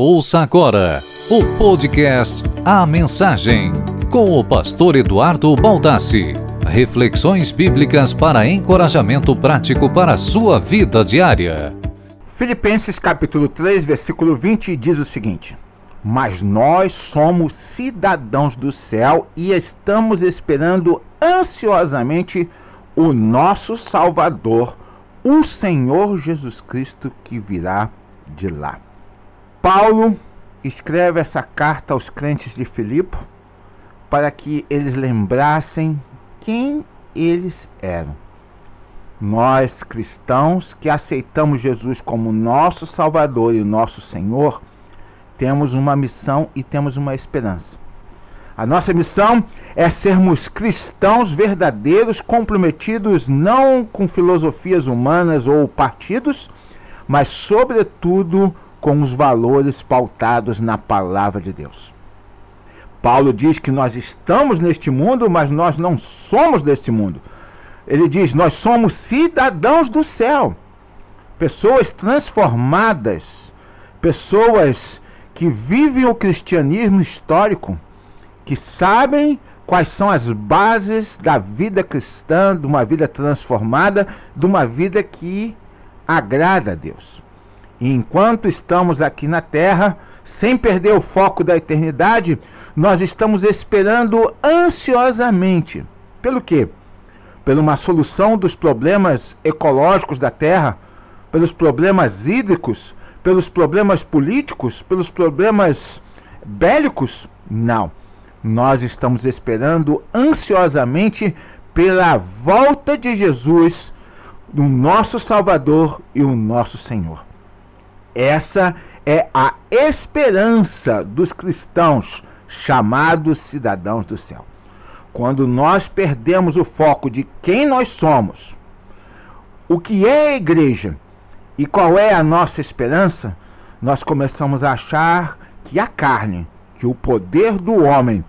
Ouça agora o podcast A Mensagem, com o pastor Eduardo Baldassi. Reflexões bíblicas para encorajamento prático para a sua vida diária. Filipenses capítulo 3, versículo 20 diz o seguinte: Mas nós somos cidadãos do céu e estamos esperando ansiosamente o nosso Salvador, o Senhor Jesus Cristo que virá de lá. Paulo escreve essa carta aos crentes de Filipe para que eles lembrassem quem eles eram. Nós cristãos que aceitamos Jesus como nosso Salvador e nosso Senhor, temos uma missão e temos uma esperança. A nossa missão é sermos cristãos verdadeiros, comprometidos não com filosofias humanas ou partidos, mas, sobretudo, com os valores pautados na palavra de Deus. Paulo diz que nós estamos neste mundo, mas nós não somos deste mundo. Ele diz: nós somos cidadãos do céu, pessoas transformadas, pessoas que vivem o cristianismo histórico, que sabem quais são as bases da vida cristã, de uma vida transformada, de uma vida que agrada a Deus. E enquanto estamos aqui na Terra, sem perder o foco da eternidade, nós estamos esperando ansiosamente. Pelo quê? Pela uma solução dos problemas ecológicos da Terra, pelos problemas hídricos, pelos problemas políticos, pelos problemas bélicos? Não. Nós estamos esperando ansiosamente pela volta de Jesus, o nosso Salvador e o nosso Senhor. Essa é a esperança dos cristãos, chamados cidadãos do céu. Quando nós perdemos o foco de quem nós somos, o que é a igreja e qual é a nossa esperança, nós começamos a achar que a carne, que o poder do homem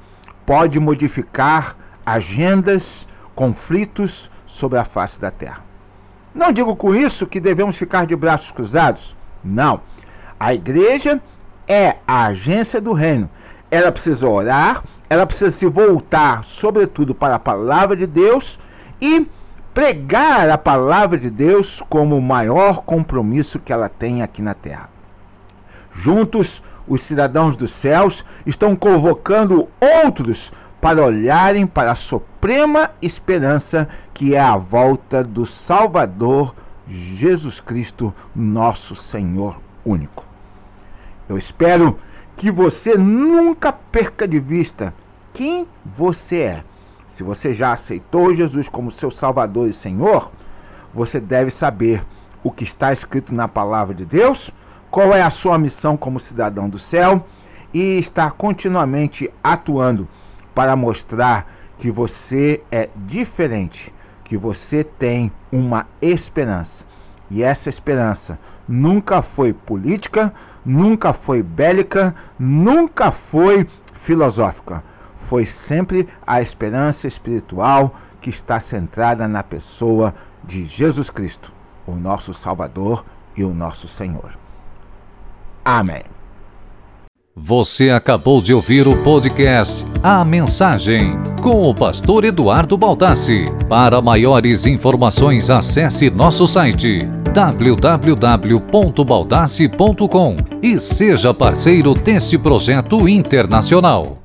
pode modificar agendas, conflitos sobre a face da terra. Não digo com isso que devemos ficar de braços cruzados. Não. A igreja é a agência do reino. Ela precisa orar, ela precisa se voltar, sobretudo, para a palavra de Deus e pregar a palavra de Deus como o maior compromisso que ela tem aqui na terra. Juntos, os cidadãos dos céus estão convocando outros para olharem para a suprema esperança que é a volta do Salvador Jesus Cristo, nosso Senhor único. Eu espero que você nunca perca de vista quem você é. Se você já aceitou Jesus como seu Salvador e Senhor, você deve saber o que está escrito na palavra de Deus, qual é a sua missão como cidadão do céu e estar continuamente atuando para mostrar que você é diferente que você tem uma esperança. E essa esperança nunca foi política, nunca foi bélica, nunca foi filosófica. Foi sempre a esperança espiritual que está centrada na pessoa de Jesus Cristo, o nosso Salvador e o nosso Senhor. Amém. Você acabou de ouvir o podcast A Mensagem com o pastor Eduardo Baldassi. Para maiores informações, acesse nosso site www.baldassi.com e seja parceiro deste projeto internacional.